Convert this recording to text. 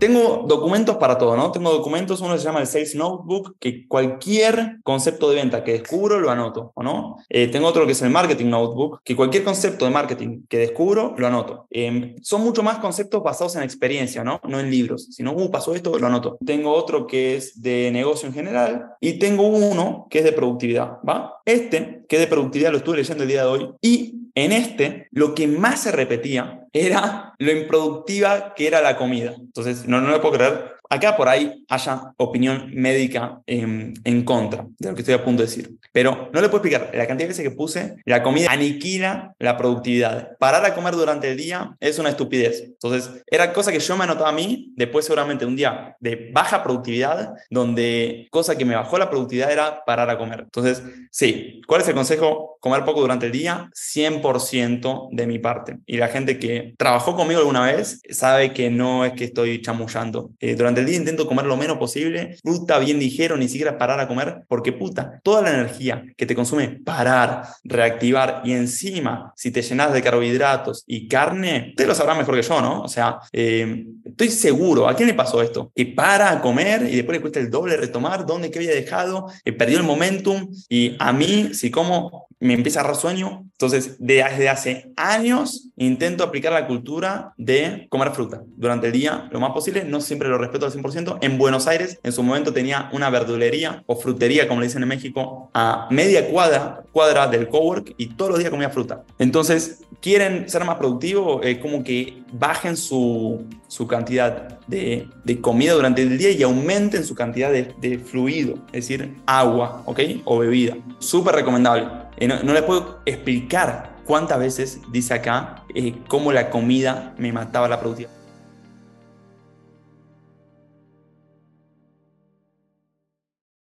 Tengo documentos para todo, ¿no? Tengo documentos, uno se llama el Sales Notebook, que cualquier concepto de venta que descubro lo anoto, ¿o no? Eh, tengo otro que es el Marketing Notebook, que cualquier concepto de marketing que descubro lo anoto. Em, son mucho más conceptos basados en experiencia, ¿no? No en libros. Si no, uh, pasó esto, lo anoto. Tengo otro que es de negocio en general y tengo uno que es de productividad, ¿va? Este, que es de productividad, lo estuve leyendo el día de hoy y en este, lo que más se repetía era lo improductiva que era la comida. Entonces, no, no lo puedo creer acá por ahí haya opinión médica en, en, contra de lo que estoy a punto de decir. Pero no le puedo explicar, la cantidad de veces que puse, la comida aniquila la productividad. Parar a comer durante el día es una estupidez. Entonces, era cosa que yo me anotaba a mí, después seguramente un día de baja productividad, donde cosa que me bajó la productividad era parar a comer. Entonces, sí, ¿cuál es el consejo? Comer poco durante el día, 100% de mi parte. Y la gente que trabajó conmigo alguna vez sabe que no es que estoy chamullando. Eh, durante el día intento comer lo menos posible, fruta bien ligero, ni siquiera parar a comer, porque puta, toda la energía que te consume parar, reactivar y encima, si te llenas de carbohidratos y carne, te lo sabrás mejor que yo, ¿no? O sea, eh, estoy seguro, ¿a quién le pasó esto? Que para a comer y después le cuesta el doble retomar, ¿dónde que había dejado? Eh, perdió el momentum y a mí, si como me empieza a dar sueño. Entonces, desde hace años intento aplicar la cultura de comer fruta durante el día lo más posible. No siempre lo respeto al 100%. En Buenos Aires, en su momento tenía una verdulería o frutería, como le dicen en México, a media cuadra, cuadra del cowork y todos los días comía fruta. Entonces, quieren ser más productivos, eh, como que bajen su, su cantidad de, de, comida durante el día y aumenten su cantidad de, de fluido, es decir, agua. O bebida. Súper recomendable. Eh, no, no les puedo explicar cuántas veces dice acá eh, cómo la comida me mataba la productividad.